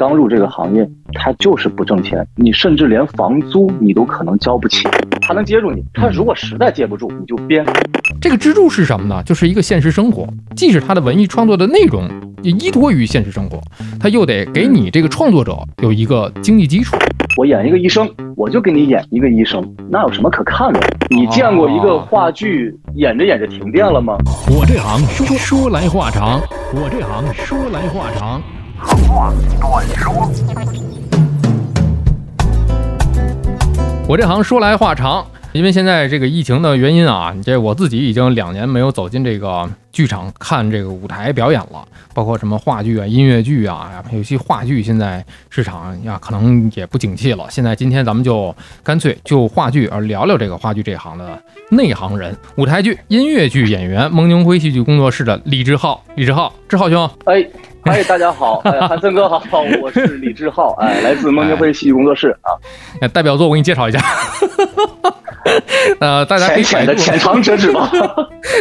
刚入这个行业，他就是不挣钱，你甚至连房租你都可能交不起。他能接住你，他如果实在接不住，你就编。这个支柱是什么呢？就是一个现实生活，即使他的文艺创作的内容，也依托于现实生活，他又得给你这个创作者有一个经济基础。我演一个医生，我就给你演一个医生，那有什么可看的？你见过一个话剧演着演着停电了吗？我这行说说来话长，我这行说来话长，话短说。我这行说来话长，因为现在这个疫情的原因啊，这我自己已经两年没有走进这个剧场看这个舞台表演了，包括什么话剧啊、音乐剧啊，尤其话剧现在市场呀可能也不景气了。现在今天咱们就干脆就话剧而聊聊这个话剧这行的内行人，舞台剧、音乐剧演员，蒙宁辉戏剧工作室的李志浩，李志浩，志浩兄，哎。嗨，大家好，哎，韩森哥好，我是李志浩，哎，来自孟京辉戏剧工作室啊。代表作我给你介绍一下，呃，大家可以浅的浅尝辄止吧。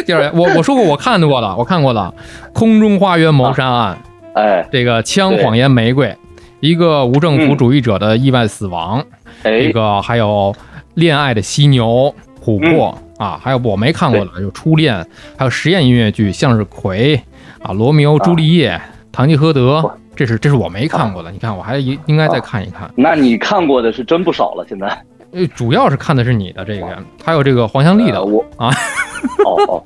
第二，我我说过我看过的，我看过的《空中花园谋杀案》，哎，这个《枪谎言玫瑰》，一个无政府主义者的意外死亡，这个还有《恋爱的犀牛》《琥珀》啊，还有我没看过的有《初恋》，还有实验音乐剧《向日葵》啊，《罗密欧朱丽叶》。堂吉诃德，这是这是我没看过的，你看我还应应该再看一看。那你看过的是真不少了，现在。呃，主要是看的是你的这个，还有这个黄香丽的，我啊，哦 哦，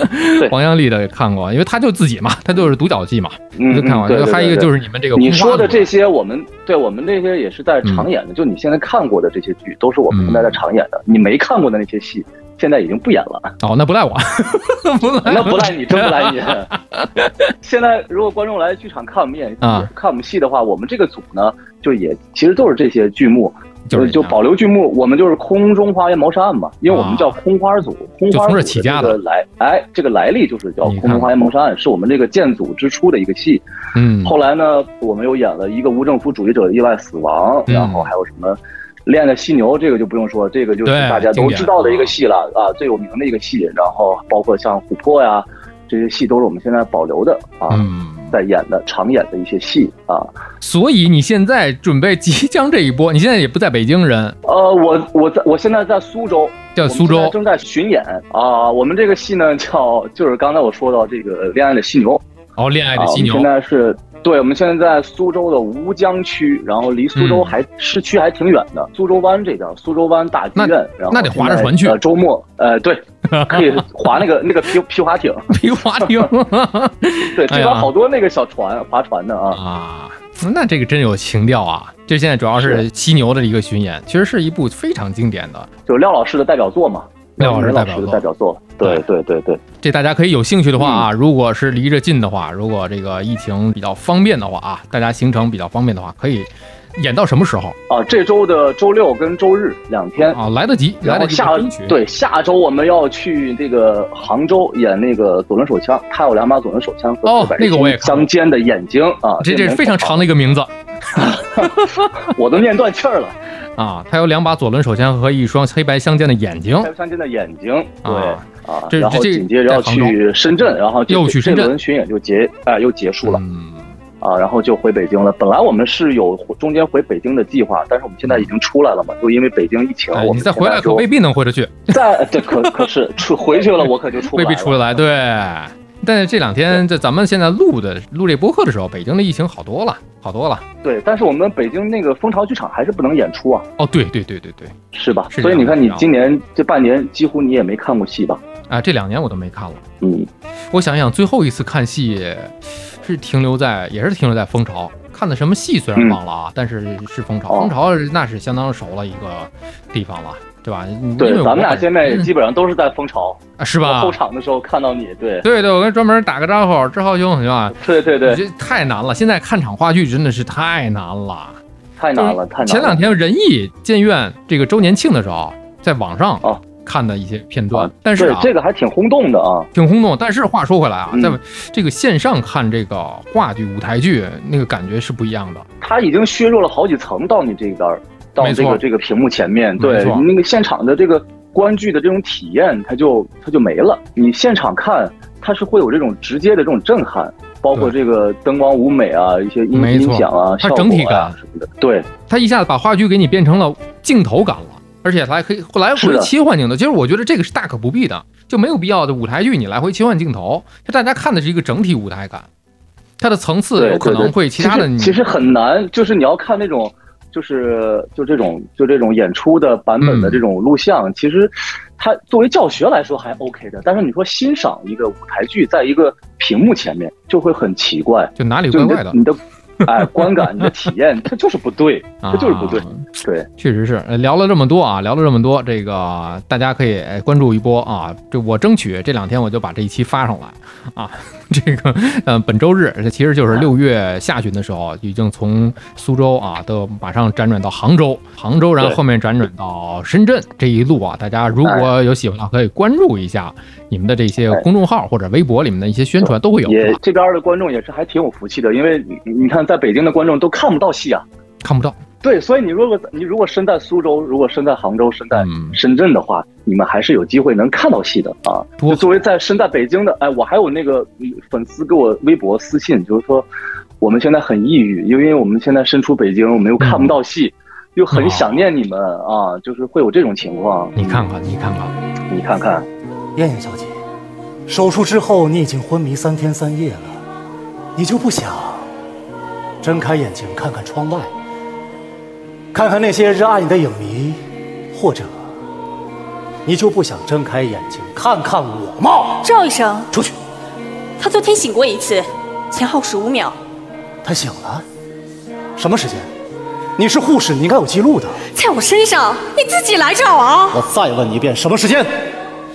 黄香丽的也看过，因为他就自己嘛，他就是独角戏嘛，就看过。还有一个就是你们这个，你说的这些，我们对我们这些也是在常演的，就你现在看过的这些剧，都是我们现在在常演的。你没看过的那些戏。现在已经不演了哦，那不赖我，不赖那不赖你，真不赖你。现在如果观众来剧场看我们演啊，看我们戏的话，我们这个组呢，就也其实都是这些剧目，就是就保留剧目。我们就是空中花园谋杀案嘛，因为我们叫空花组，空花组起家的来，哎，这个来历就是叫空中花园谋杀案，是我们这个建组之初的一个戏。嗯，后来呢，我们又演了一个无政府主义者的意外死亡，然后还有什么？练的犀牛，这个就不用说，这个就是大家都知道的一个戏了啊，最有名的一个戏。然后包括像琥珀呀，这些戏都是我们现在保留的啊，在演的常演的一些戏啊。所以你现在准备即将这一波，你现在也不在北京人？呃，我我在我现在在苏州，在苏州，正在巡演啊。我们这个戏呢叫，就是刚才我说到这个恋爱的犀牛。哦，恋爱的犀牛。现在是。对，我们现在在苏州的吴江区，然后离苏州还市区还挺远的。苏州湾这边，苏州湾大剧院，然后那得划着船去。周末，呃，对，可以划那个那个皮皮划艇，皮划艇。对，这边好多那个小船，划船的啊。啊，那这个真有情调啊！就现在主要是犀牛的一个巡演，其实是一部非常经典的，就廖老师的代表作嘛。廖老师代表代表作，对对对对，这大家可以有兴趣的话啊，如果是离着近的话，如果这个疫情比较方便的话啊，大家行程比较方便的话，可以演到什么时候啊？这周的周六跟周日两天啊，来得及，来得及。下对下周我们要去这个杭州演那个左轮手枪，他有两把左轮手枪哦那个我也相间的眼睛啊，这这是非常长的一个名字，我都念断气儿了。啊，他有两把左轮手枪和一双黑白相间的眼睛，黑白相间的眼睛，对啊，然后紧接着要去深圳，然后又去深圳巡演就结啊又结束了，啊，然后就回北京了。本来我们是有中间回北京的计划，但是我们现在已经出来了嘛，就因为北京疫情，我们再回来可未必能回得去。再对可可是出回去了，我可就出 未必出得来，对。但是这两天在咱们现在录的录这播客的时候，北京的疫情好多了，好多了。对，但是我们北京那个蜂巢剧场还是不能演出啊。哦，对对对对对，是吧？所以你看，你今年这半年几乎你也没看过戏吧？啊，这两年我都没看了。嗯，我想想，最后一次看戏是停留在，也是停留在蜂巢看的什么戏，虽然忘了啊，但是是蜂巢。蜂巢那是相当熟了一个地方了。对吧？对，咱们俩现在基本上都是在蜂巢，是吧？后场的时候看到你，对，对对，我跟专门打个招呼，志浩兄，是吧？对对对，这太难了，现在看场话剧真的是太难了，太难了，太难了。前两天仁义建院这个周年庆的时候，在网上看的一些片段，但是这个还挺轰动的啊，挺轰动。但是话说回来啊，在这个线上看这个话剧、舞台剧，那个感觉是不一样的。它已经削弱了好几层到你这边。到这个这个屏幕前面，对那个现场的这个观剧的这种体验，它就它就没了。你现场看，它是会有这种直接的这种震撼，包括这个灯光舞美啊，一些音音响啊，它整体感什么的，对，它一下子把话剧给你变成了镜头感了，而且还可以来回切换镜头。其实我觉得这个是大可不必的，就没有必要的舞台剧你来回切换镜头，就大家看的是一个整体舞台感，它的层次有可能会其他的。其实很难，就是你要看那种。就是就这种就这种演出的版本的这种录像，其实它作为教学来说还 OK 的，但是你说欣赏一个舞台剧在一个屏幕前面就会很奇怪，就哪里怪怪的，你的。哎，观感你的体验，它就是不对，它就是不对。对，确实是。聊了这么多啊，聊了这么多，这个大家可以关注一波啊。这我争取这两天我就把这一期发上来啊。这个，嗯，本周日，这其实就是六月下旬的时候，已经从苏州啊，都马上辗转到杭州，杭州，然后后面辗转到深圳这一路啊。大家如果有喜欢的，可以关注一下你们的这些公众号或者微博里面的一些宣传，都会有。也这边的观众也是还挺有福气的，因为你你看。在北京的观众都看不到戏啊，看不到。对，所以你如果你如果身在苏州，如果身在杭州，身在深圳的话，你们还是有机会能看到戏的啊。就作为在身在北京的，哎，我还有那个粉丝给我微博私信，就是说我们现在很抑郁，因为我们现在身处北京，我们又看不到戏，又很想念你们啊，就是会有这种情况。你看看，你看看，你看看，燕燕小姐，手术之后你已经昏迷三天三夜了，你就不想？睁开眼睛看看窗外，看看那些热爱你的影迷，或者你就不想睁开眼睛看看我吗？赵医生，出去。他昨天醒过一次，前后十五秒。他醒了？什么时间？你是护士，你应该有记录的。在我身上，你自己来找啊！我再问一遍，什么时间？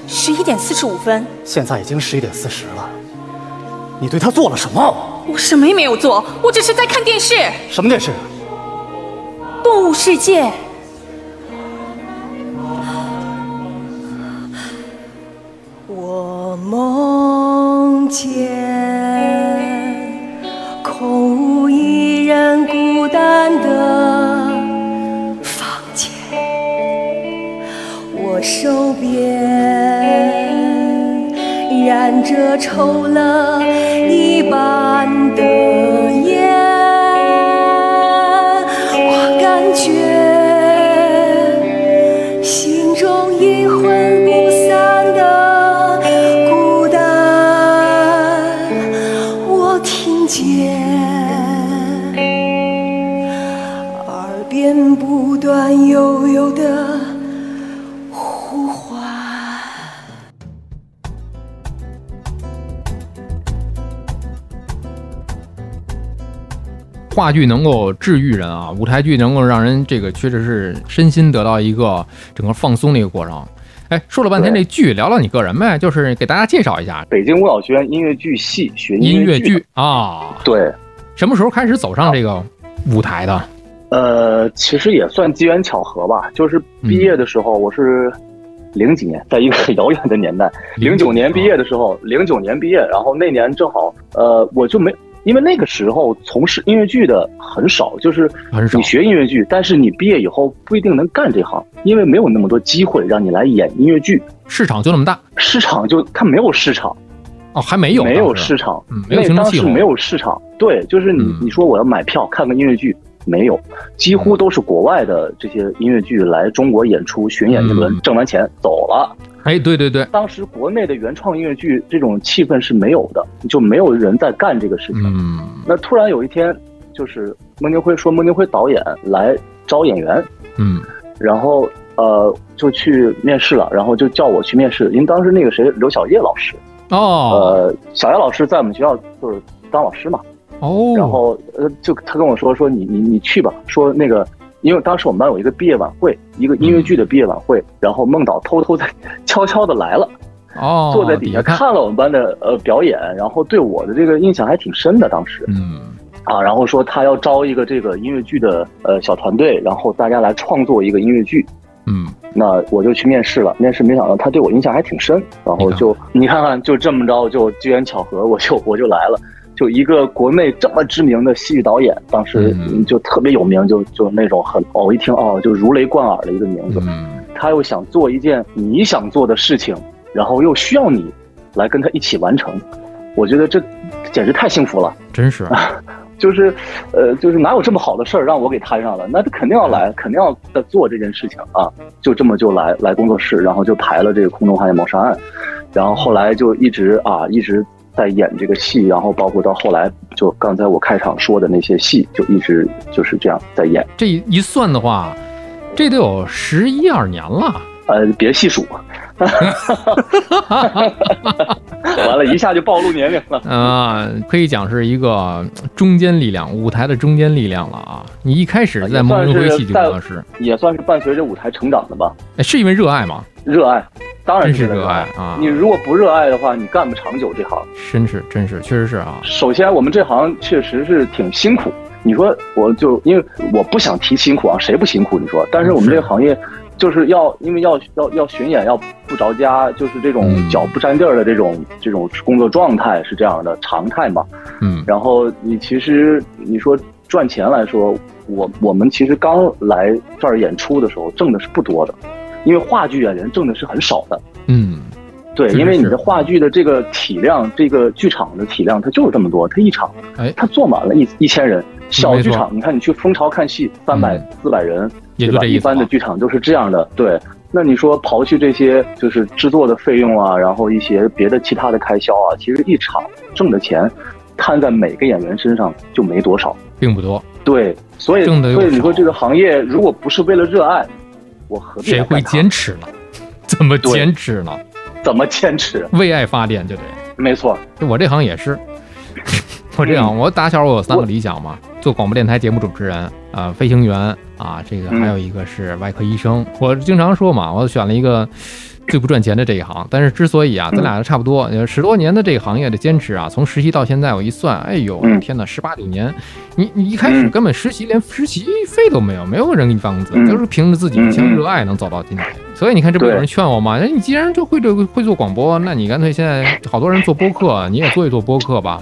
十一点四十五分。现在已经十一点四十了。你对他做了什么？我什么也没有做，我只是在看电视。什么电视？动物世界。话剧能够治愈人啊，舞台剧能够让人这个确实是身心得到一个整个放松的一个过程。哎，说了半天这剧，聊聊你个人呗，就是给大家介绍一下北京舞蹈学院音乐剧系学音乐剧啊。对，什么时候开始走上这个舞台的？呃，其实也算机缘巧合吧，就是毕业的时候，我是零几年，在一个很遥远的年代，零九年毕业的时候，零九年毕业，然后那年正好，呃，我就没。因为那个时候从事音乐剧的很少，就是你学音乐剧，但是你毕业以后不一定能干这行，因为没有那么多机会让你来演音乐剧，市场就那么大，市场就它没有市场，哦，还没有，没有市场，没有当时没有市场，对，就是你你说我要买票看个音乐剧，没有，几乎都是国外的这些音乐剧来中国演出巡演一轮，挣完钱走了。哎，对对对，当时国内的原创音乐剧这种气氛是没有的，就没有人在干这个事情。嗯，那突然有一天，就是孟京辉说孟京辉导演来招演员，嗯，然后呃就去面试了，然后就叫我去面试，因为当时那个谁刘小叶老师，哦，呃小叶老师在我们学校就是当老师嘛，哦，然后呃就他跟我说说你你你去吧，说那个。因为当时我们班有一个毕业晚会，一个音乐剧的毕业晚会，然后孟导偷偷在悄悄的来了，哦，坐在底下看了我们班的呃表演，然后对我的这个印象还挺深的。当时，嗯，啊，然后说他要招一个这个音乐剧的呃小团队，然后大家来创作一个音乐剧，嗯，那我就去面试了。面试没想到他对我印象还挺深，然后就你看看就这么着就机缘巧合，我就我就来了。就一个国内这么知名的戏剧导演，当时就特别有名，就就那种很哦，我一听哦，就如雷贯耳的一个名字。他又想做一件你想做的事情，然后又需要你来跟他一起完成。我觉得这简直太幸福了，真是。就是，呃，就是哪有这么好的事儿让我给摊上了？那他肯定要来，肯定要在做这件事情啊！就这么就来来工作室，然后就排了这个《空中花园谋杀案》，然后后来就一直啊一直在演这个戏，然后包括到后来就刚才我开场说的那些戏，就一直就是这样在演。这一算的话，这得有十一二年了。呃，别细数。完了，一下就暴露年龄了 啊！可以讲是一个中坚力量，舞台的中坚力量了啊！你一开始在梦云辉戏剧工作室，也算是伴随着舞台成长的吧？哎，是因为热爱吗？热爱，当然是热爱啊！你如果不热爱的话，你干不长久这行。真是，真是，确实是啊！首先，我们这行确实是挺辛苦。你说，我就因为我不想提辛苦啊，谁不辛苦？你说，但是我们这个行业。就是要，因为要要要巡演，要不着家，就是这种脚不沾地儿的这种这种工作状态是这样的常态嘛。嗯，然后你其实你说赚钱来说，我我们其实刚来这儿演出的时候挣的是不多的，因为话剧演员挣的是很少的。嗯，对，因为你的话剧的这个体量，这个剧场的体量，它就是这么多，它一场，哎，它坐满了一一千人。小剧场，你看你去蜂巢看戏，三百四百人，对吧？一般的剧场都是这样的。对，那你说刨去这些就是制作的费用啊，然后一些别的其他的开销啊，其实一场挣的钱摊在每个演员身上就没多少，并不多。对，所以所以你说这个行业如果不是为了热爱，我何必？谁会坚持呢？怎么坚持呢？怎么坚持？为爱发电就得。没错，我这行也是。我这样，我打小我有三个理想嘛。做广播电台节目主持人，啊，飞行员啊，这个还有一个是外科医生。我经常说嘛，我选了一个最不赚钱的这一行。但是之所以啊，咱俩差不多，十多年的这个行业的坚持啊，从实习到现在，我一算，哎呦，天哪，十八九年！你你一开始根本实习连实习费都没有，没有人给你发工资，就是凭着自己一腔热爱能走到今天。所以你看，这不有人劝我吗？那，你既然就会这个会做广播，那你干脆现在好多人做播客，你也做一做播客吧。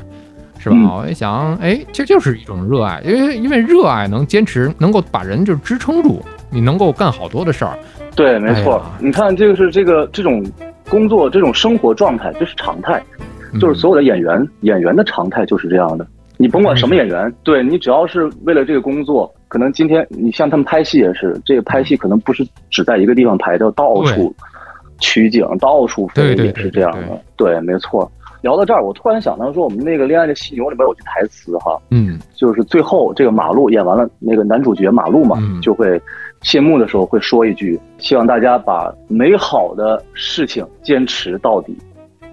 是吧？我一想，哎，这就是一种热爱，因为因为热爱能坚持，能够把人就支撑住，你能够干好多的事儿。对，没错。你看，这个是这个这种工作，这种生活状态，这是常态，就是所有的演员演员的常态就是这样的。你甭管什么演员，对你只要是为了这个工作，可能今天你像他们拍戏也是，这个拍戏可能不是只在一个地方拍，要到处取景，到处飞，也是这样的。对，没错。聊到这儿，我突然想到说，我们那个《恋爱的犀牛》里边有句台词哈，嗯，就是最后这个马路演完了，那个男主角马路嘛，就会谢幕的时候会说一句，希望大家把美好的事情坚持到底。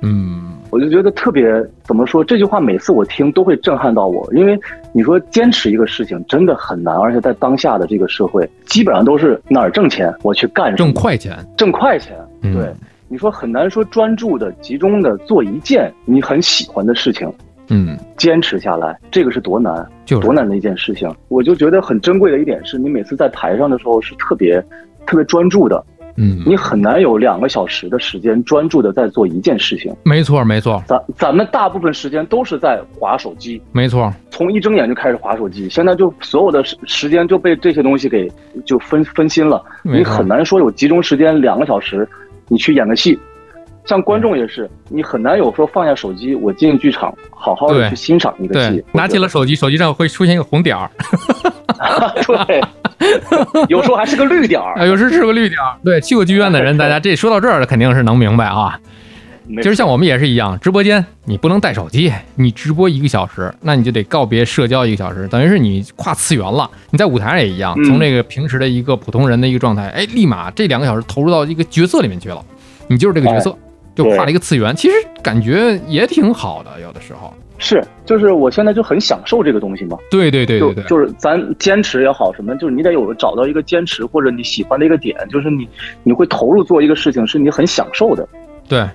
嗯，我就觉得特别怎么说这句话，每次我听都会震撼到我，因为你说坚持一个事情真的很难，而且在当下的这个社会，基本上都是哪儿挣钱我去干，挣快钱，挣快钱，对。你说很难说专注的、集中的做一件你很喜欢的事情，嗯，坚持下来，这个是多难，就多难的一件事情。我就觉得很珍贵的一点是，你每次在台上的时候是特别特别专注的，嗯，你很难有两个小时的时间专注的在做一件事情。没错，没错，咱咱们大部分时间都是在划手机，没错，从一睁眼就开始划手机，现在就所有的时时间就被这些东西给就分分心了，你很难说有集中时间两个小时。你去演个戏，像观众也是，你很难有说放下手机，我进剧场好好的去欣赏一个戏。拿起了手机，手机上会出现一个红点儿。对，有时候还是个绿点儿。啊，有时是个绿点儿。对，去过剧院的人，大家这说到这儿肯定是能明白啊。其实像我们也是一样，直播间你不能带手机，你直播一个小时，那你就得告别社交一个小时，等于是你跨次元了。你在舞台上也一样，从这个平时的一个普通人的一个状态，哎，立马这两个小时投入到一个角色里面去了，你就是这个角色，就跨了一个次元。其实感觉也挺好的，有的时候是，就是我现在就很享受这个东西嘛。对对对对对，就是咱坚持也好，什么，就是你得有找到一个坚持或者你喜欢的一个点，就是你你会投入做一个事情，是你很享受的。对。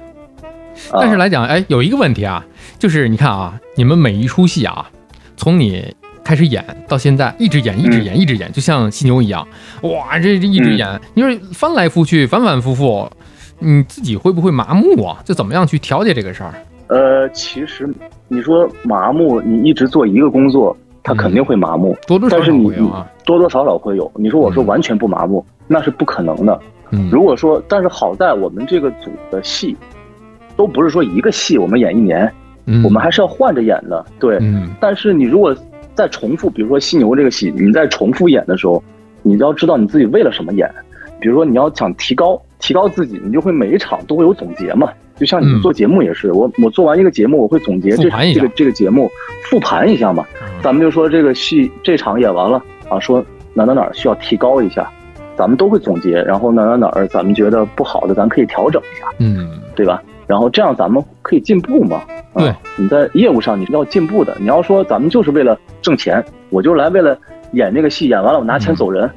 但是来讲，哎，有一个问题啊，就是你看啊，你们每一出戏啊，从你开始演到现在，一直演，一直演，一直演，就像犀牛一样，哇，这这一直演，你说翻来覆去，反反复复，你自己会不会麻木啊？就怎么样去调节这个事儿？呃，其实你说麻木，你一直做一个工作，他肯定会麻木，多多少少会有啊，多多少少会有。你说我说完全不麻木，那是不可能的。嗯，如果说，但是好在我们这个组的戏。都不是说一个戏我们演一年，我们还是要换着演的。对，但是你如果再重复，比如说犀牛这个戏，你再重复演的时候，你要知道你自己为了什么演。比如说你要想提高提高自己，你就会每一场都会有总结嘛。就像你们做节目也是，我我做完一个节目，我会总结这这个这个节目复盘一下嘛。咱们就说这个戏这场演完了啊，说哪哪哪需要提高一下，咱们都会总结，然后哪哪哪儿咱们觉得不好的，咱可以调整一下，嗯，对吧？然后这样咱们可以进步嘛。对，你在业务上你是要进步的。你要说咱们就是为了挣钱，我就来为了演这个戏，演完了我拿钱走人，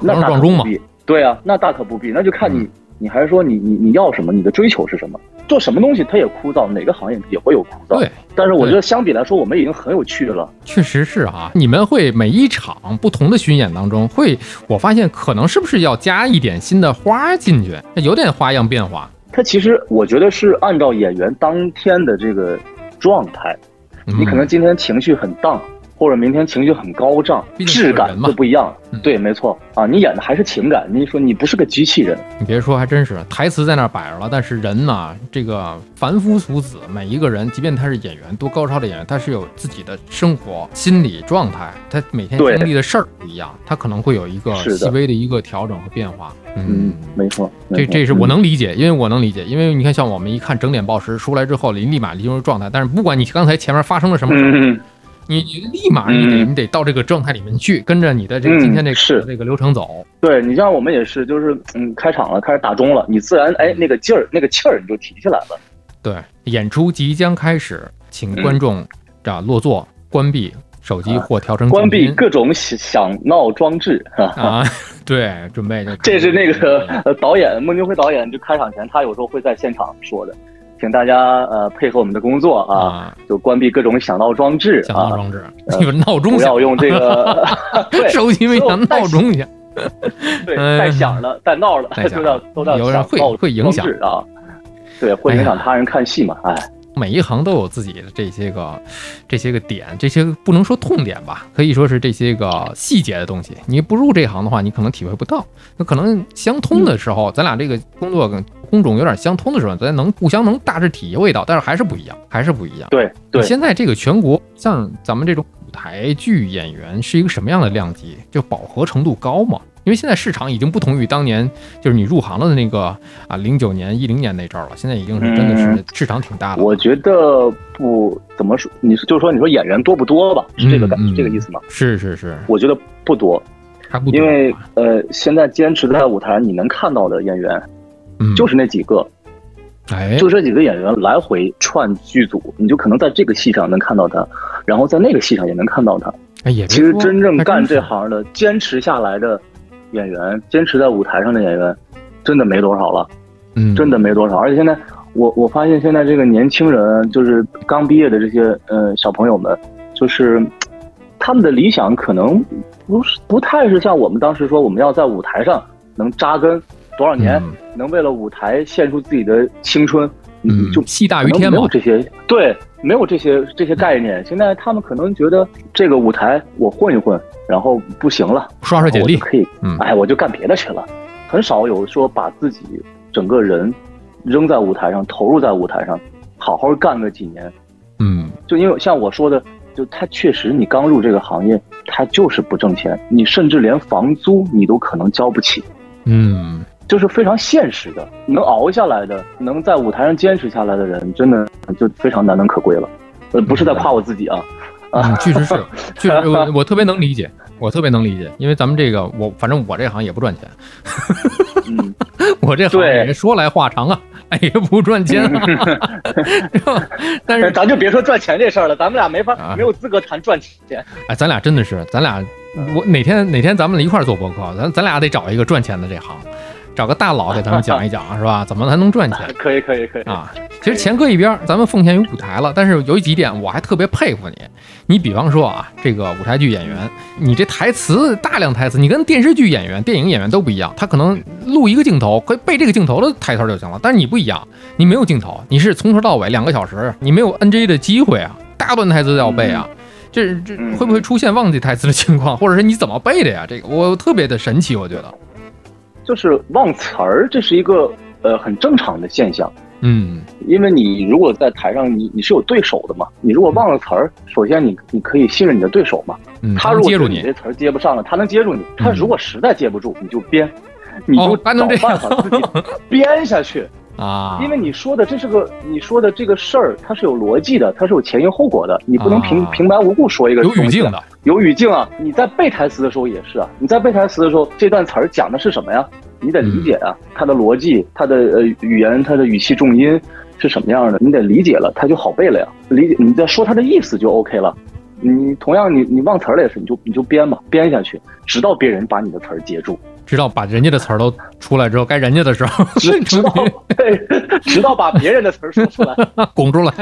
那大可不必。对啊，那大可不必，那就看你。你还是说你你你要什么？你的追求是什么？做什么东西它也枯燥，哪个行业也会有枯燥。对，但是我觉得相比来说，我们已经很有趣了。确实是啊，你们会每一场不同的巡演当中，会我发现可能是不是要加一点新的花进去，有点花样变化。它其实我觉得是按照演员当天的这个状态，你可能今天情绪很荡。或者明天情绪很高涨，质感就不一样。对，没错啊，你演的还是情感。你说你不是个机器人，你别说，还真是台词在那摆着了。但是人呢，这个凡夫俗子，每一个人，即便他是演员，多高超的演员，他是有自己的生活、心理状态，他每天经历的事儿不一样，他可能会有一个细微的一个调整和变化。嗯，没错，这这是我能理解，因为我能理解，因为你看，像我们一看整点报时出来之后，你立马进入状态。但是不管你刚才前面发生了什么。你你立马你得你得到这个状态里面去，跟着你的这个今天这个这个流程走。对你像我们也是，就是嗯，开场了，开始打钟了，你自然哎那个劲儿那个气儿你就提起来了。对，演出即将开始，请观众啊落座，关闭手机或调成关闭各种响闹装置啊。对，准备就这是那个导演孟京辉导演，就开场前他有时候会在现场说的。请大家呃配合我们的工作啊，就关闭各种响闹装置响闹装置，你们闹钟不要用这个 手机没响闹钟响，对，带响了，带闹了，都要都要响会会影响。啊，对，会影响他人看戏嘛，哎。每一行都有自己的这些个、这些个点，这些不能说痛点吧，可以说是这些个细节的东西。你不入这行的话，你可能体会不到。那可能相通的时候，咱俩这个工作跟工种有点相通的时候，咱能互相能大致体会到，但是还是不一样，还是不一样。对对。现在这个全国像咱们这种舞台剧演员是一个什么样的量级？就饱和程度高吗？因为现在市场已经不同于当年，就是你入行了的那个啊，零九年、一零年那阵儿了。现在已经是真的是市场挺大的。我觉得不怎么说，你就是说，你说演员多不多吧？是这个感，是这个意思吗？是是是，我觉得不多，还不多。因为呃，现在坚持在舞台，你能看到的演员，就是那几个，哎，就这几个演员来回串剧组，你就可能在这个戏上能看到他，然后在那个戏上也能看到他。哎，也其实真正干这行的，坚持下来的。演员坚持在舞台上的演员，真的没多少了，嗯，真的没多少。而且现在，我我发现现在这个年轻人，就是刚毕业的这些呃小朋友们，就是他们的理想可能不是不太是像我们当时说，我们要在舞台上能扎根多少年，能为了舞台献出自己的青春，嗯，就戏大于天嘛，没有这些，对，没有这些这些概念。现在他们可能觉得这个舞台我混一混。然后不行了，刷刷简历可以，哎，我就干别的去了。很少有说把自己整个人扔在舞台上，投入在舞台上，好好干个几年。嗯，就因为像我说的，就他确实，你刚入这个行业，他就是不挣钱，你甚至连房租你都可能交不起。嗯，就是非常现实的，能熬下来的，能在舞台上坚持下来的人，真的就非常难能可贵了。呃，不是在夸我自己啊。嗯，确实是，确实我 我特别能理解，我特别能理解，因为咱们这个我反正我这行也不赚钱，我这行也说来话长啊，哎也不赚钱，但是咱就别说赚钱这事儿了，咱们俩没法没有资格谈赚钱。哎，咱俩真的是，咱俩我哪天哪天咱们一块做博客，咱咱俩得找一个赚钱的这行。找个大佬给咱们讲一讲，是吧？怎么才能赚钱？可以，可以，可以啊！其实钱搁一边，咱们奉献于舞台了。但是有几点，我还特别佩服你。你比方说啊，这个舞台剧演员，你这台词大量台词，你跟电视剧演员、电影演员都不一样。他可能录一个镜头，可以背这个镜头的台词就行了。但是你不一样，你没有镜头，你是从头到尾两个小时，你没有 NG 的机会啊，大段台词都要背啊。这这会不会出现忘记台词的情况，或者是你怎么背的呀？这个我特别的神奇，我觉得。就是忘词儿，这是一个呃很正常的现象。嗯，因为你如果在台上，你你是有对手的嘛，你如果忘了词儿，首先你你可以信任你的对手嘛，嗯，他如果接住你这词儿接不上了，他能接住你，他如果实在接不住，你就编，你就找办法自己 编下去。啊，因为你说的这是个，你说的这个事儿，它是有逻辑的，它是有前因后果的，你不能平、啊平白无故说一个有语境的，有语境啊！你在背台词的时候也是啊，你在背台词的时候，这段词儿讲的是什么呀？你得理解啊，它的逻辑、它的呃语言、它的语气、重音是什么样的，你得理解了，它就好背了呀。理解，你在说它的意思就 OK 了。你同样你你忘词儿了也是，你就你就编吧，编下去，直到别人把你的词儿接住，直到把人家的词儿都出来之后，该人家的时候，直直到对，直到把别人的词儿说出来。拱出来。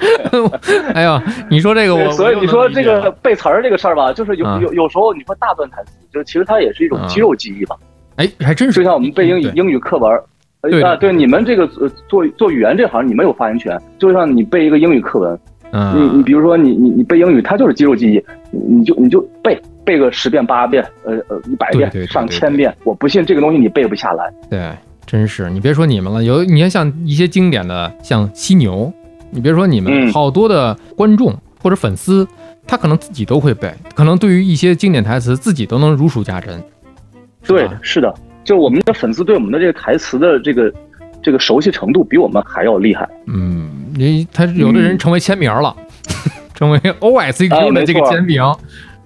哎呀，你说这个我，所以你说这个背词儿这个事儿吧，就是有嗯有有时候你说大段台词，就其实它也是一种嗯肌肉记忆吧。哎，还真是，就像我们背英语英语课文对啊，对你们这个呃做做语言这行，你们有发言权。就像你背一个英语课文，你你嗯，比如说你你你背英语，它就是肌肉记忆，你你就你就背背个十遍八遍，呃呃一百遍上千遍，我不信这个东西你背不下来。对，真是，你别说你们了，有你看像一些经典的，像犀牛，你别说你们，嗯好多的观众或者粉丝，他可能自己都会背，可能对于一些经典台词自己都能如数家珍。对是的，就我们的粉丝对我们的这个台词的这个这个熟悉程度比我们还要厉害。嗯，你他有的人嗯成为签名了，成为 O S 啊 Q 的这个签名。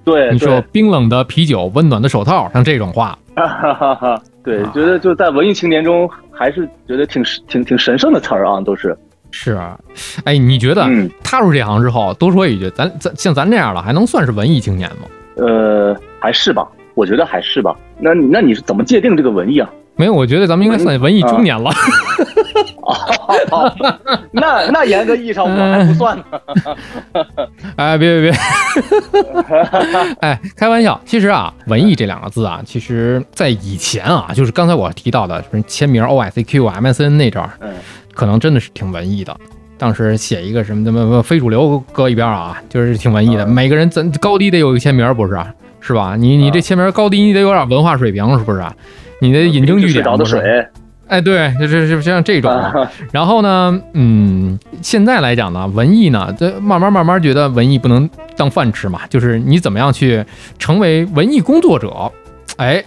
对，你说冰冷的啤酒，温暖的手套，像 这种话，哈哈哈，对啊，觉得就在文艺青年中，还是觉得挺挺挺神圣的词儿啊，都是。是啊。哎，你觉得嗯踏入这行之后，多说一句，咱咱像咱这样的，还能算是文艺青年吗？呃，还是吧，我觉得还是吧。那那你是怎么界定这个文艺啊？没有，我觉得咱们应该算文艺中年了。哦，那那严格意义上我还不算呢。哎，别别别，哎，开玩笑。其实啊，文艺这两个字啊，其实在以前啊，就是刚才我提到的，什么签名 O S Q M S N 那阵儿，嗯，可能真的是挺文艺的。当时写一个什么什么非主流搁一边啊，就是挺文艺的。嗯每个人咱高低得有一个签名，不是？是吧？你你这签名高低你得有点文化水平，是不是？你得引经据典，睡着的不是？水哎，对，就是就像这种。啊，然后呢，嗯，现在来讲呢，文艺呢，这慢慢慢慢觉得文艺不能当饭吃嘛，就是你怎么样去成为文艺工作者？哎，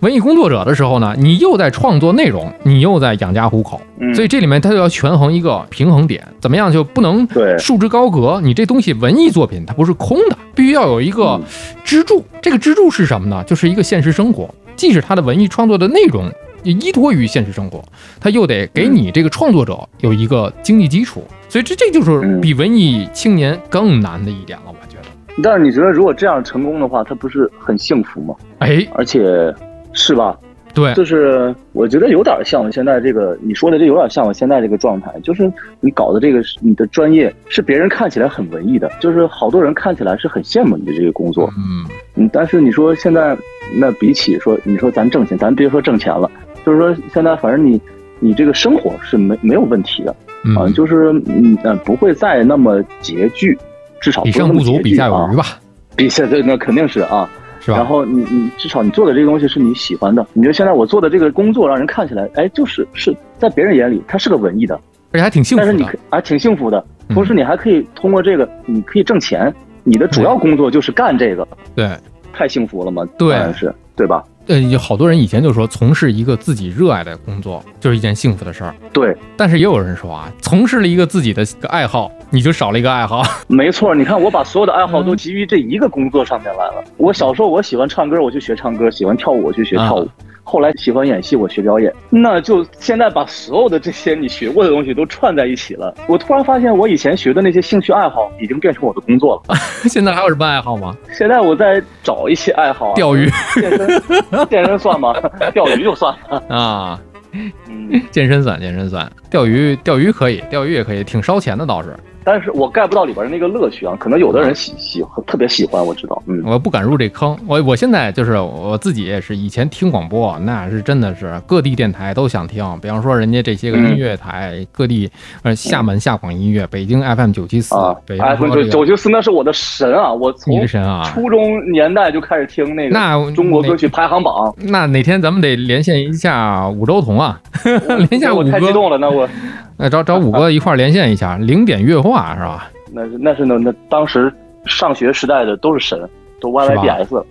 文艺工作者的时候呢，你又在创作内容，你又在养家糊口，嗯所以这里面它就要权衡一个平衡点，怎么样就不能对束之高阁？你这东西文艺作品它不是空的，必须要有一个嗯支柱。这个支柱是什么呢？就是一个现实生活，即使它的文艺创作的内容。也依托于现实生活，他又得给你这个创作者有一个经济基础，所以这这就是嗯比文艺青年更难的一点了，我觉得。但是你觉得如果这样成功的话，他不是很幸福吗？哎，而且是吧？对，就是我觉得有点像现在这个你说的，这有点像我现在这个状态，就是你搞的这个你的专业是别人看起来很文艺的，就是好多人看起来是很羡慕你的这个工作，嗯，嗯，但是你说现在那比起说你说咱挣钱，咱别说挣钱了，就是说现在反正你你这个生活是没没有问题的啊，嗯，就是嗯呃不会再那么拮据，至少比上不足，比下有啊余吧，比下对那肯定是啊，是吧？然后你你至少你做的这个东西是你喜欢的，你觉得现在我做的这个工作让人看起来，哎，就是是在别人眼里它是个文艺的，而且还挺幸福的。但是你可。还挺幸福的，嗯。同时你还可以通过这个，你可以挣钱，你的主要工作就是干这个，对，太幸福了嘛，对。是对吧？呃，有好多人以前就说，从事一个自己热爱的工作就是一件幸福的事儿。对，但是也有人说啊，从事了一个自己的个爱好，你就少了一个爱好。没错，你看我把所有的爱好嗯都集于这一个工作上面来了。我小时候我喜欢唱歌，我就学唱歌；喜欢跳舞，我就学跳舞。啊后来喜欢演戏，我学表演。那就现在把所有的这些你学过的东西都串在一起了。我突然发现，我以前学的那些兴趣爱好已经变成我的工作了。现在还有什么爱好吗？现在我在找一些爱好、啊，钓鱼健身，健身算吗？钓鱼就算了。啊，嗯，健身算，健身算，钓鱼，钓鱼可以，钓鱼也可以，挺烧钱的倒是。但是我 get 不到里边的那个乐趣啊，可能有的人喜喜特别喜欢，我知道，嗯，我不敢入这坑，我我现在就是我自己也是，以前听广播那是真的是各地电台都想听，比方说人家这些个音乐台，各地呃厦门厦广音乐，北京 FM 九七四，北京 FM 九七四那是我的神啊，我从初中年代就开始听那个那中国歌曲排行榜，那哪天咱们得连线一下五洲同啊，连线五哥，太激动了，那我。那找找五哥一块连线一下，零点月话是吧？那是那是那那当时上学时代的都是神，都 Y Y D S。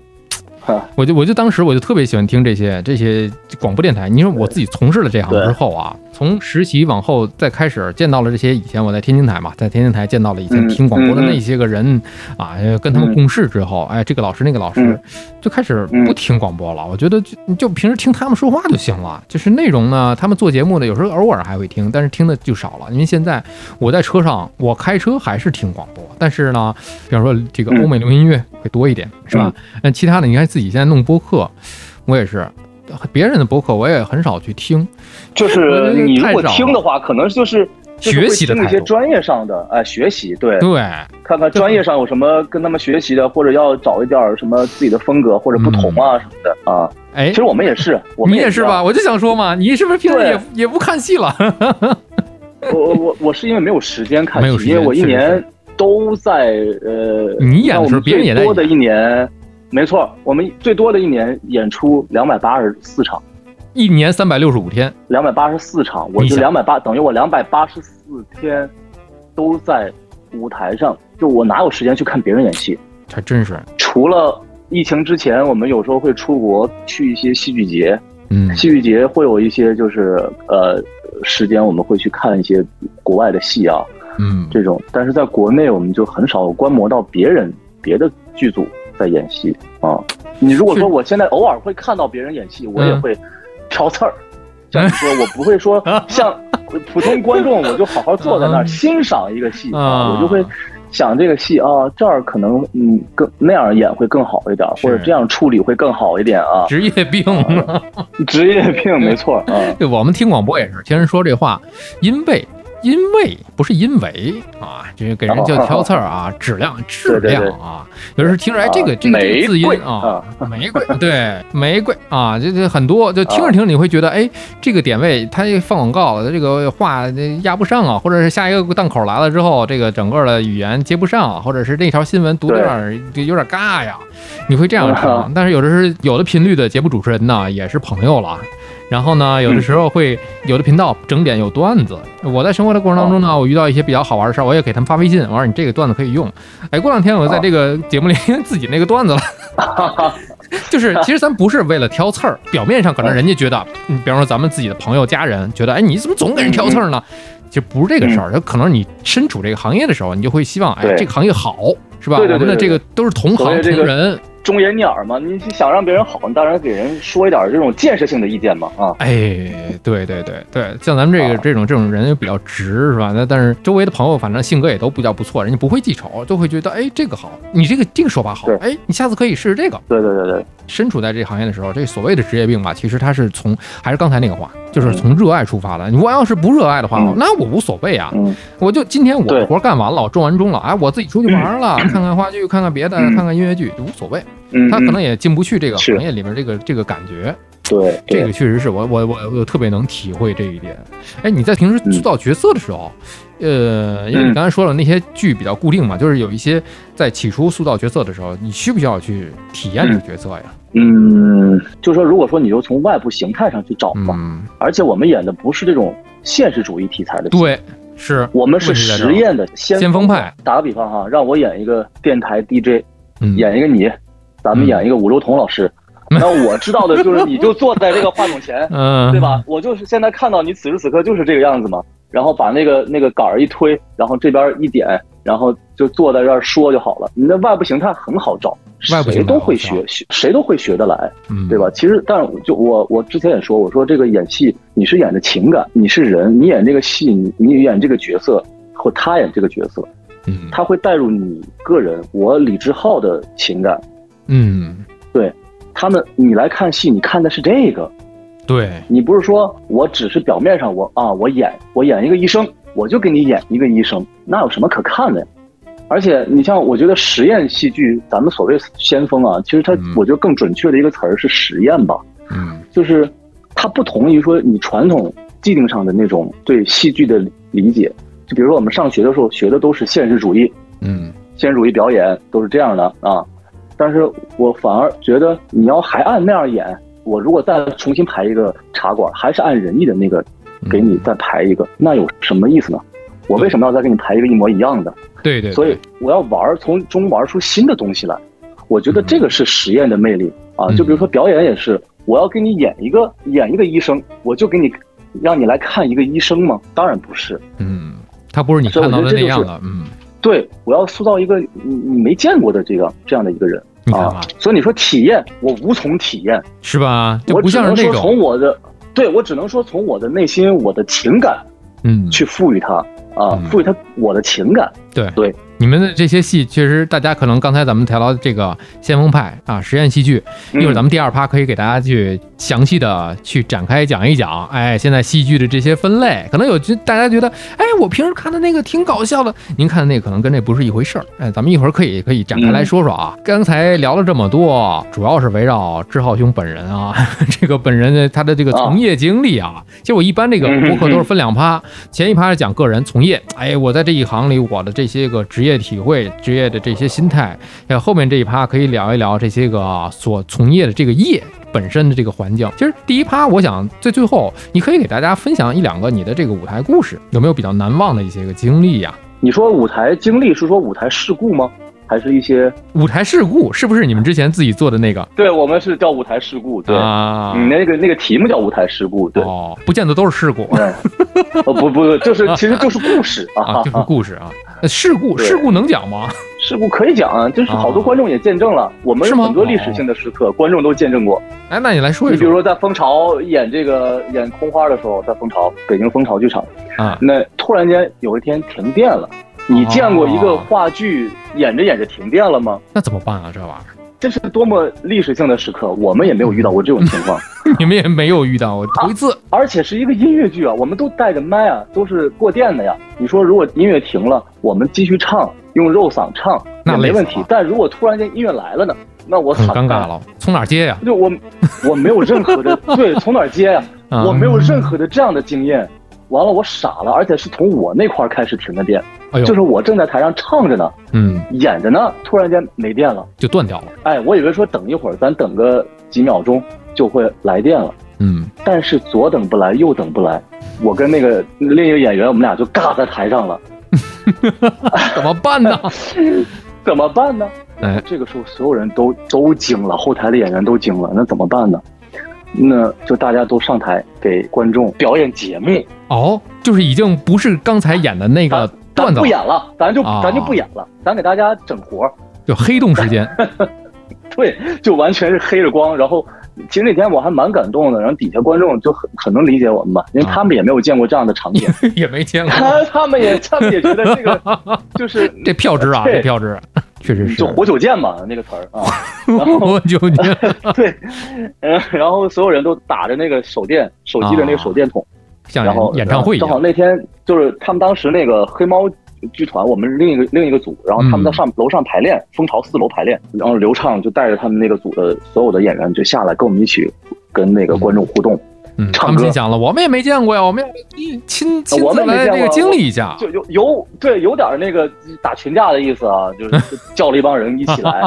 我就我就当时我就特别喜欢听这些这些广播电台。你说我自己从事了这行之后啊，从实习往后再开始见到了这些以前我在天津台嘛，在天津台见到了以前听广播的那些个人啊，跟他们共事之后，哎，这个老师那个老师就开始不听广播了。我觉得就就平时听他们说话就行了，就是内容呢，他们做节目的有时候偶尔还会听，但是听的就少了。因为现在我在车上，我开车还是听广播，但是呢，比方说这个欧美流行音乐会多一点，是吧？那其他的你看。自己现在弄播客，我也是，别人的播客我也很少去听。就是你如果听的话，可能就是学习的那些专业上的，哎，学习对对，看看专业上有什么跟他们学习的，或者要找一点什么自己的风格或者不同啊什么的啊。哎，其实我们也是，你也是吧？我就想说嘛，你是不是平时也也不看戏了？我我我是因为没有时间看戏，因为我一年都在呃，你演的时候别人也多的一年。没错，我们最多的一年演出两百八十四场，一年三百六十五天，两百八十四场，我就两百八，等于我两百八十四天都在舞台上，就我哪有时间去看别人演戏？还真是。除了疫情之前，我们有时候会出国去一些戏剧节，嗯，戏剧节会有一些就是呃时间，我们会去看一些国外的戏啊，嗯，这种，但是在国内我们就很少观摩到别人别的剧组。在演戏啊！你如果说我现在偶尔会看到别人演戏，我也会挑刺儿。像你说，我不会说 像普通观众，我就好好坐在那儿欣赏一个戏啊，我就会想这个戏啊，这儿可能嗯更那样演会更好一点，或者这样处理会更好一点啊。职业病，职业病，没错啊。对我们听广播也是听人说这话，因为。因为不是因为啊，就是给人就挑刺儿啊，质量质量啊，有时候听着哎，这个这个这个字音啊，玫瑰 对玫瑰啊，这这很多，就听着听着你会觉得哎，这个点位它放广告，这个话压不上啊，或者是下一个档口来了之后，这个整个的语言接不上，或者是那条新闻读的有点有点尬呀，你会这样 听。但是有的是有的频率的节目主持人呢，也是朋友了。然后呢，有的时候会有的频道整点有段子。我在生活的过程当中呢，我遇到一些比较好玩的事儿，我也给他们发微信，我说你这个段子可以用。哎，过两天我在这个节目里 自己那个段子了，就是其实咱不是为了挑刺儿，表面上可能人家觉得，你比方说咱们自己的朋友家人觉得，哎，你怎么总给人挑刺儿呢？其实不是这个事儿，就可能你身处这个行业的时候，你就会希望，哎，这个行业好，是吧？我们的这个都是同行同仁。忠言逆耳嘛，你想让别人好，你当然给人说一点这种建设性的意见嘛，啊，哎，对对对对，像咱们这个这种这种人比较直是吧？那但是周围的朋友反正性格也都比较不错，人家不会记仇，就会觉得哎这个好，你这个这个说法好，哎，你下次可以试试这个。对对对对，身处在这行业的时候，这所谓的职业病吧，其实它是从还是刚才那个话，就是从热爱出发的。我要是不热爱的话，那我无所谓啊，我就今天我活干完了，我种完钟了，哎，我自己出去玩了，看看话剧，看看别的，看看音乐剧，无所谓。他可能也进不去这个行业里面，这个这个感觉，对，这个确实是我我我我特别能体会这一点。哎，你在平时塑造角色的时候，呃，因为你刚才说了那些剧比较固定嘛，就是有一些在起初塑造角色的时候，你需不需要去体验这个角色呀？嗯，就说如果说你就从外部形态上去找嘛，而且我们演的不是这种现实主义题材的，对，是我们是实验的先锋派。打个比方哈，让我演一个电台 DJ，演一个你。咱们演一个武周彤老师，那我知道的就是你就坐在这个话筒前，嗯对吧？我就是现在看到你此时此刻就是这个样子嘛，然后把那个那个杆儿一推，然后这边一点，然后就坐在这儿说就好了。你的外部形态很好找，谁都会学，谁都会学得来，对吧？其实，但就我我之前也说，我说这个演戏你是演的情感，你是人，你演这个戏，你你演这个角色或他演这个角色，嗯，他会带入你个人，我李志浩的情感。嗯，对，他们你来看戏，你看的是这个，对你不是说我只是表面上我啊，我演我演一个医生，我就给你演一个医生，那有什么可看的呀？而且你像，我觉得实验戏剧，咱们所谓先锋啊，其实它，我觉得更准确的一个词儿是实验吧。嗯，就是它不同于说你传统既定上的那种对戏剧的理解。就比如说我们上学的时候学的都是现实主义，嗯，现实主义表演都是这样的啊。但是我反而觉得你要还按那样演，我如果再重新排一个茶馆，还是按仁义的那个给你再排一个，那有什么意思呢？我为什么要再给你排一个一模一样的？对对，所以我要玩，从中玩出新的东西来。我觉得这个是实验的魅力啊！就比如说表演也是，我要给你演一个演一个医生，我就给你让你来看一个医生吗？当然不是。嗯，他不是你看到的那样的。嗯，对，我要塑造一个你你没见过的这个这样的一个人啊。所以你说体验，我无从体验，是吧？我只能说从我的，对我只能说从我的内心，我的情感，嗯，去赋予它啊，赋予它我的情感。对对。你们的这些戏，确实大家可能刚才咱们谈到这个先锋派啊，实验戏剧，一会儿咱们第二趴可以给大家去详细的去展开讲一讲。哎，现在戏剧的这些分类，可能有大家觉得，哎，我平时看的那个挺搞笑的，您看的那个可能跟这不是一回事儿。哎，咱们一会儿可以可以展开来说说啊。刚才聊了这么多，主要是围绕志浩兄本人啊，这个本人的他的这个从业经历啊。其实我一般这个博客都是分两趴，前一趴是讲个人从业，哎，我在这一行里我的这些个职业。体会职业的这些心态，那后面这一趴可以聊一聊这些个所从业的这个业本身的这个环境。其实第一趴，我想在最后，你可以给大家分享一两个你的这个舞台故事，有没有比较难忘的一些个经历呀？你说舞台经历是说舞台事故吗？还是一些舞台事故？是不是你们之前自己做的那个？对我们是叫舞台事故，对啊，你那个那个题目叫舞台事故，对哦，不见得都是事故，哦不不，就是其实就是故事啊，就是故事啊。事故事故能讲吗？事故可以讲啊，就是好多观众也见证了，我们很多历史性的时刻，观众都见证过。哎，那你来说一说，你比如说在蜂巢演这个演空花的时候，在蜂巢北京蜂巢剧场啊，那突然间有一天停电了，你见过一个话剧演着演着停电了吗？那怎么办啊？这玩意儿？这是多么历史性的时刻，我们也没有遇到过这种情况。你们也没有遇到过头一次，而且是一个音乐剧啊，我们都带着麦啊，都是过电的呀。你说如果音乐停了，我们继续唱，用肉嗓唱那没问题。但如果突然间音乐来了呢，那我很尴尬了。从哪接呀？就我，我没有任何的 对，从哪接呀？我没有任何的这样的经验。完了，我傻了，而且是从我那块开始停的电。就是我正在台上唱着呢，嗯，演着呢，突然间没电了，就断掉了。哎，我以为说等一会儿，咱等个几秒钟就会来电了，嗯，但是左等不来，右等不来，我跟那个另一个演员，我们俩就尬在台上了，怎么办呢？怎么办呢？哎，这个时候所有人都都惊了，后台的演员都惊了，那怎么办呢？那就大家都上台给观众表演节目哦，就是已经不是刚才演的那个。咱不演了，咱就咱就不演了，咱给大家整活儿，就黑洞时间。对，就完全是黑着光。然后，其实那天我还蛮感动的。然后底下观众就很很能理解我们吧，因为他们也没有见过这样的场景，也没见过。他们也他们也觉得这个 就是这票值啊，这票值确实是就活久见嘛那个词儿啊。活久见。对，嗯，然后所有人都打着那个手电手机的那个手电筒。然后演唱会正好那天就是他们当时那个黑猫剧团，我们另一个另一个组，然后他们在上楼上排练，蜂巢四楼排练，然后刘畅就带着他们那个组的所有的演员就下来跟我们一起跟那个观众互动，嗯，唱歌。心想了，我们也没见过呀，我们要亲亲自来这个经历一下，就有有对有点那个打群架的意思啊，就是 叫了一帮人一起来，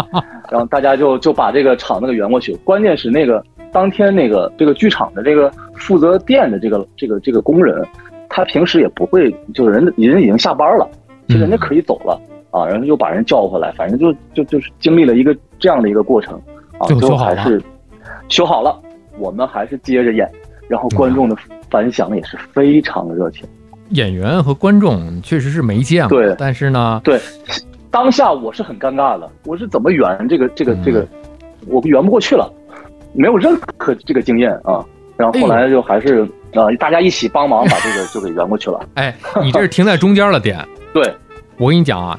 然后大家就就把这个场子给圆过去。关键是那个当天那个这个剧场的这个。负责店的这个这个这个工人，他平时也不会，就是人人已经下班了，就人家可以走了啊，然后又把人叫回来，反正就就就是经历了一个这样的一个过程啊，最后还是修好了，我们还是接着演，然后观众的反响也是非常热情。演员和观众确实是没见过，对，但是呢，对，当下我是很尴尬的，我是怎么圆这个这个这个，我圆不过去了，没有任何这个经验啊。然后后来就还是呃，大家一起帮忙把这个就给圆过去了。哎，你这是停在中间了点。对，我跟你讲啊，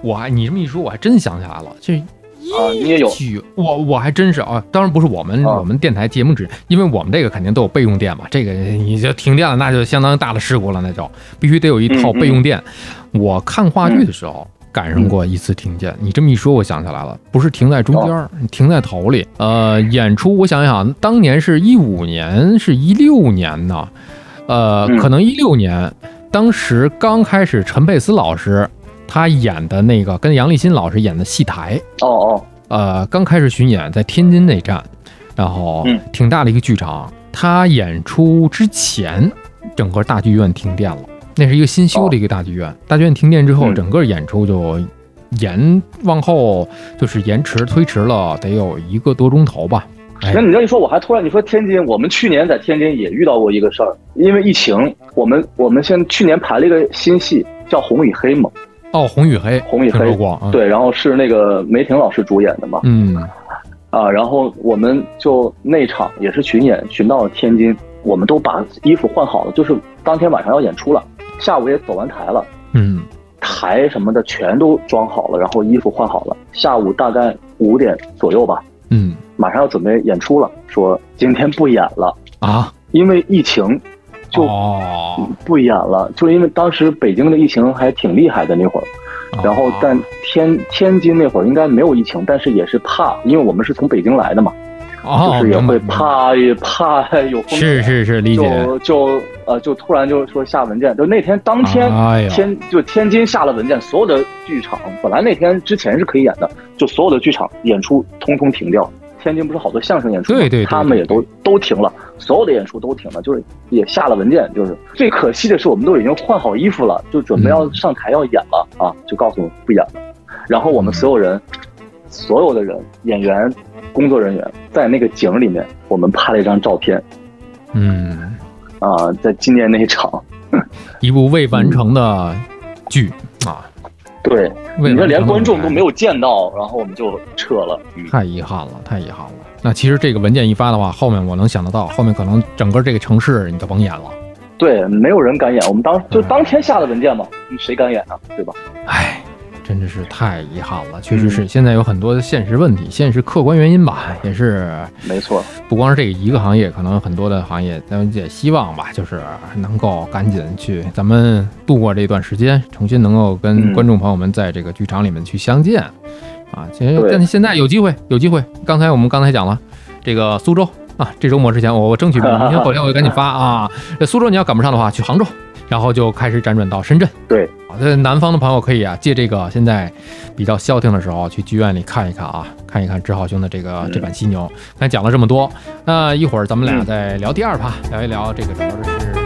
我还你这么一说，我还真想起来了。这啊，你也有？我我还真是啊，当然不是我们我们电台节目只，因为我们这个肯定都有备用电嘛。这个你就停电了，那就相当大的事故了，那就必须得有一套备用电。我看话剧的时候赶上过一次停电，你这么一说，我想起来了，不是停在中间，停在头里。呃，演出我想想，当年是一五年，是一六年呢，呃，可能一六年，当时刚开始，陈佩斯老师。他演的那个跟杨立新老师演的戏台哦哦，呃，刚开始巡演在天津那站，然后挺大的一个剧场。他演出之前，整个大剧院停电了。那是一个新修的一个大剧院，大剧院停电之后，整个演出就延往后就是延迟推迟了，得有一个多钟头吧。那你这一说，我还突然你说天津，我们去年在天津也遇到过一个事儿，因为疫情，我们我们现去年排了一个新戏叫《红与黑》嘛。哦，红与黑，红与黑，对，然后是那个梅婷老师主演的嘛，嗯，啊，然后我们就那场也是巡演，巡到了天津，我们都把衣服换好了，就是当天晚上要演出了，下午也走完台了，嗯，台什么的全都装好了，然后衣服换好了，下午大概五点左右吧，嗯，马上要准备演出了，说今天不演了。啊，因为疫情。就不演了，就因为当时北京的疫情还挺厉害的那会儿，然后但天天津那会儿应该没有疫情，但是也是怕，因为我们是从北京来的嘛，就是也会怕也怕有风险，是是是理解，就就呃就突然就说下文件，就那天当天天就天津下了文件，所有的剧场本来那天之前是可以演的，就所有的剧场演出通通停掉。天津不是好多相声演出吗？对对，他们也都都停了，所有的演出都停了，就是也下了文件，就是最可惜的是，我们都已经换好衣服了，就准备要上台要演了啊，就告诉我们不演了。然后我们所有人，所有的人，演员、工作人员，在那个景里面，我们拍了一张照片。嗯，啊，在纪念那一场，一部未完成的剧啊。对，你说连观众都没有见到，然后我们就撤了，太遗憾了，太遗憾了。那其实这个文件一发的话，后面我能想得到，后面可能整个这个城市你就甭演了。对，没有人敢演，我们当就当天下的文件嘛，谁敢演啊？对吧？唉。真的是太遗憾了，确实是。现在有很多的现实问题，现实客观原因吧，也是没错。不光是这一个行业，可能很多的行业，咱们也希望吧，就是能够赶紧去咱们度过这段时间，重新能够跟观众朋友们在这个剧场里面去相见啊。其实但现在有机会，有机会。刚才我们刚才讲了，这个苏州啊，这周末之前我我争取明天后天我就赶紧发啊。这苏州你要赶不上的话，去杭州。然后就开始辗转到深圳。对，在南方的朋友可以啊，借这个现在比较消停的时候，去剧院里看一看啊，看一看志浩兄的这个这版犀牛。刚才讲了这么多，那一会儿咱们俩再聊第二趴，聊一聊这个主要的是这个。